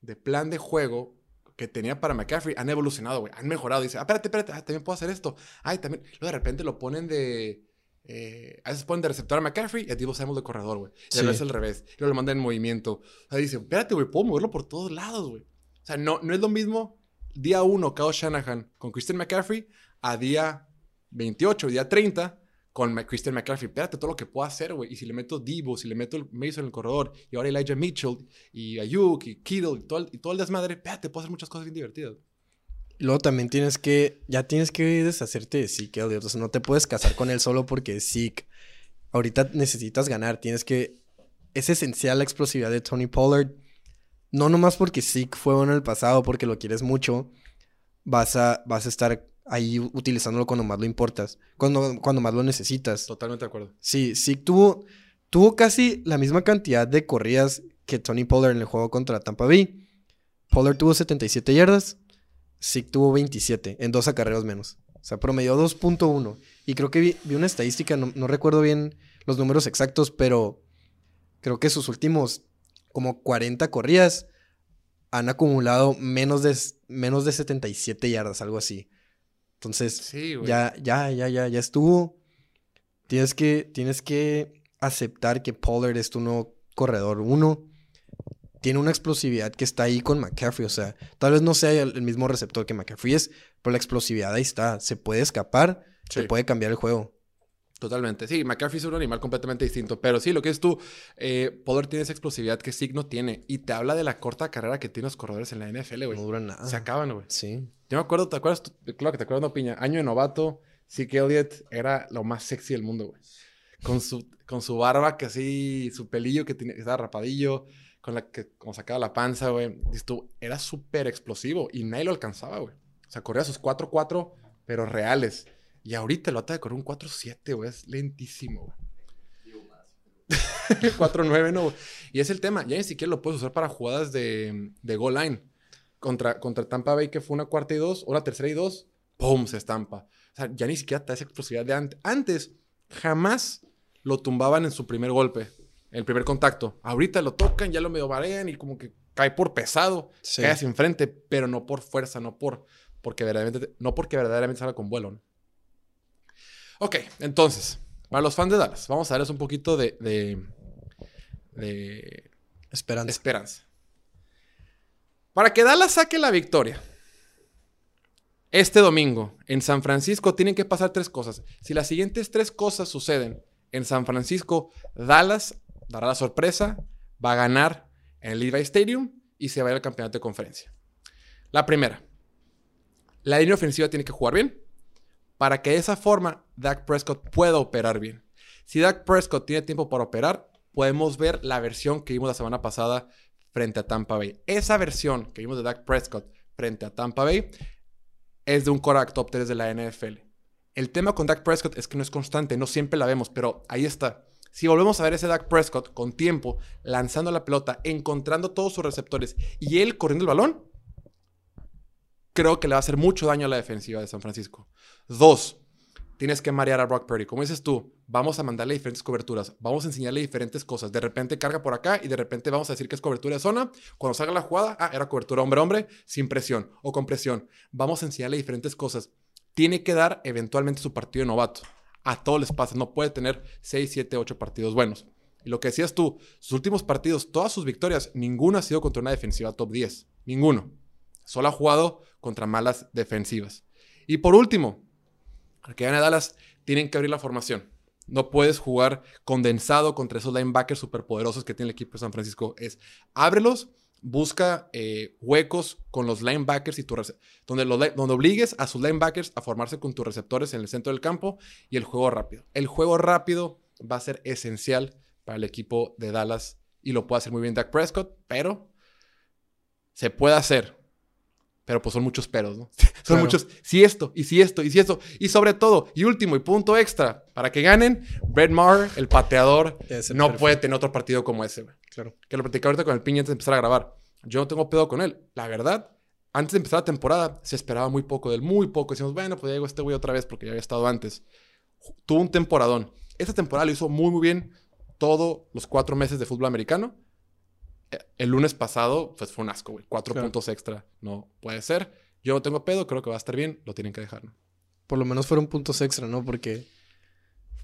de plan de juego que tenía para McCaffrey han evolucionado, güey. Han mejorado. Dice, ah, espérate, espérate, ah, también puedo hacer esto. Ay, también. Luego de repente lo ponen de. eh, a veces ponen de receptor a McCaffrey y a Divo Samuel de corredor, güey. Y a Sí. veces al revés. Y luego lo mandan en movimiento. O sea, dice, espérate, güey, puedo moverlo por todos lados, güey. O sea, no, no es lo mismo día 1 Kyle Shanahan con Christian McCaffrey a día 28, día 30 con Christian McCaffrey. Espérate todo lo que puedo hacer, güey. Y si le meto Divo, si le meto el Mason en el corredor, y ahora Elijah Mitchell, y Ayuk, y Kittle, y todo el, y todo el desmadre, espérate, puedo hacer muchas cosas bien divertidas. Luego también tienes que, ya tienes que deshacerte de Zeke Elliott. No te puedes casar con él solo porque Zeke. Ahorita necesitas ganar. Tienes que, es esencial la explosividad de Tony Pollard. No nomás porque Zeke fue bueno en el pasado, porque lo quieres mucho. Vas a, vas a estar ahí utilizándolo cuando más lo importas. Cuando, cuando más lo necesitas. Totalmente de acuerdo. Sí, Zeke tuvo, tuvo casi la misma cantidad de corridas que Tony Pollard en el juego contra Tampa Bay. Pollard tuvo 77 yardas, Zeke tuvo 27 en dos acarreos menos. O sea, promedió 2.1. Y creo que vi, vi una estadística, no, no recuerdo bien los números exactos, pero creo que sus últimos como 40 corridas han acumulado menos de, menos de 77 yardas, algo así. Entonces, Sí, ya, ya, ya, ya, ya estuvo. Tienes que, tienes que aceptar que Pollard es tu nuevo corredor uno. Tiene una explosividad que está ahí con McCaffrey. O sea, tal vez no sea el, el mismo receptor que McCaffrey es, pero la explosividad ahí está. Se puede escapar, Sí. se puede cambiar el juego. Totalmente. Sí, McCaffrey es un animal completamente distinto. Pero sí, lo que es tú, eh, Pollard tiene esa explosividad que Zeke no tiene. Y te habla de la corta carrera que tienen los corredores en la NFL, güey. No dura nada. Se acaban, güey. Sí. Yo me acuerdo, ¿te acuerdas? Claro que te acuerdas, no, Piña. Año de novato, Zeke Elliott era lo más sexy del mundo, güey. Con su, con su barba que así, su pelillo que, tenía, que estaba rapadillo, con la que como sacaba la panza, güey. Era súper explosivo y nadie lo alcanzaba, güey. O sea, corría sus 4-4, pero reales. Y ahorita lo ata de correr un 4-7, güey. Es lentísimo, güey. 4-9, no. Y es el tema. Ya ni siquiera lo puedes usar para jugadas de, de goal line. Contra, contra Tampa Bay, que fue una cuarta y dos, una tercera y dos, ¡pum! Se estampa. O sea, ya ni siquiera te da esa explosividad de antes. Antes, jamás lo tumbaban en su primer golpe, en el primer contacto. Ahorita lo tocan, ya lo medio marean y como que cae por pesado, Sí. cae hacia enfrente, pero no por fuerza, no por porque verdaderamente, no porque verdaderamente salga con vuelo. ¿no? Ok, entonces, para los fans de Dallas, vamos a darles un poquito de, de, de Esperanza. esperanza. Para que Dallas saque la victoria este domingo en San Francisco, tienen que pasar tres cosas. Si las siguientes tres cosas suceden en San Francisco, Dallas dará la sorpresa, va a ganar en el Levi Stadium y se va a ir al campeonato de conferencia. La primera, la línea ofensiva tiene que jugar bien para que de esa forma Dak Prescott pueda operar bien. Si Dak Prescott tiene tiempo para operar, podemos ver la versión que vimos la semana pasada frente a Tampa Bay. Esa versión que vimos de Dak Prescott frente a Tampa Bay es de un quarterback top 3 de la NFL. El tema con Dak Prescott es que no es constante, no siempre la vemos, pero ahí está. Si volvemos a ver ese Dak Prescott con tiempo, lanzando la pelota, encontrando todos sus receptores y él corriendo el balón, creo que le va a hacer mucho daño a la defensiva de San Francisco. Dos, tienes que marear a Brock Purdy. Como dices tú, vamos a mandarle diferentes coberturas, vamos a enseñarle diferentes cosas. De repente carga por acá y de repente vamos a decir que es cobertura de zona. Cuando salga la jugada, ah, era cobertura hombre-hombre, sin presión o con presión. Vamos a enseñarle diferentes cosas. Tiene que dar eventualmente su partido de novato. A todos les pasa, no puede tener 6, 7, 8 partidos buenos. Y lo que decías tú, sus últimos partidos, todas sus victorias, ninguno ha sido contra una defensiva top 10. Ninguno. Solo ha jugado contra malas defensivas. Y por último, al que gane Dallas, tienen que abrir la formación. No puedes jugar condensado contra esos linebackers superpoderosos que tiene el equipo de San Francisco. Es ábrelos, busca eh, huecos con los linebackers y tu donde, donde obligues a sus linebackers a formarse con tus receptores en el centro del campo y el juego rápido. El juego rápido va a ser esencial para el equipo de Dallas y lo puede hacer muy bien Dak Prescott, pero se puede hacer. Pero pues son muchos peros, ¿no? son Claro. muchos, si esto, y si esto, y si esto. Y sobre todo, y último, y punto extra, para que ganen, Brett Maher, el pateador, no perfecto. puede tener otro partido como ese, güey. Claro. Que lo platicaba ahorita con el Piña antes de empezar a grabar. Yo no tengo pedo con él. La verdad, antes de empezar la temporada, se esperaba muy poco de él, muy poco. Decimos, bueno, pues ya llegó este güey otra vez porque ya había estado antes. Tuvo un temporadón. Esta temporada lo hizo muy, muy bien todos los cuatro meses de fútbol americano. El lunes pasado, pues fue un asco, güey. Cuatro Claro. puntos extra. No puede ser. Yo no tengo pedo, creo que va a estar bien. Lo tienen que dejar, ¿no? Por lo menos fueron puntos extra, ¿no? Porque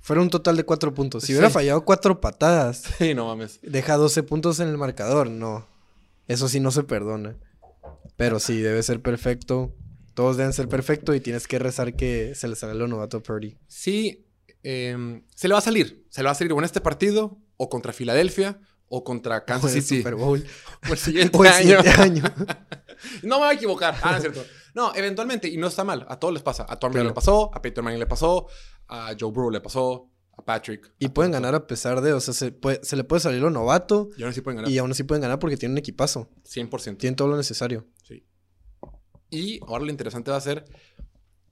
fueron un total de cuatro puntos. Si Sí. hubiera fallado cuatro patadas, Sí, no mames. deja 12 puntos en el marcador. No. Eso sí no se perdona. Pero sí, debe ser perfecto. Todos deben ser perfectos y tienes que rezar que se le salga lo novato a Purdy. Sí, em, se le va a salir. Se le va a salir o en este partido, o contra Filadelfia, o contra Kansas el City. Super Bowl. O el siguiente el año. siguiente año. No me voy a equivocar. Ah, no es cierto. No, eventualmente, y no está mal. A todos les pasa. A Tom Claro. le pasó, a Peyton Manning le pasó, a Joe Burrow le pasó, a Patrick. Y pueden ganar a pesar de, o sea, se, puede- se le puede salir lo novato Y ahora sí pueden ganar. y aún así pueden ganar porque tienen un equipazo. 100%. Tienen todo lo necesario. Sí. Y ahora lo interesante va a ser.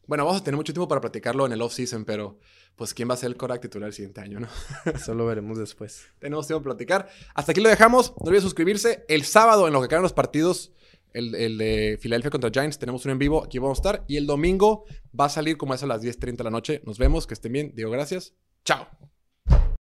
Bueno, vamos a tener mucho tiempo para platicarlo en el off-season, pero pues quién va a ser el Korak titular el siguiente año, ¿no? Eso lo veremos después. Tenemos tiempo para platicar. Hasta aquí lo dejamos. No olviden suscribirse. El sábado, en lo que quedan los partidos, el, el de Filadelfia contra Giants, tenemos un en vivo. Aquí vamos a estar. Y el domingo va a salir como es a las 10.30 de la noche. Nos vemos. Que estén bien. Digo gracias. Chao.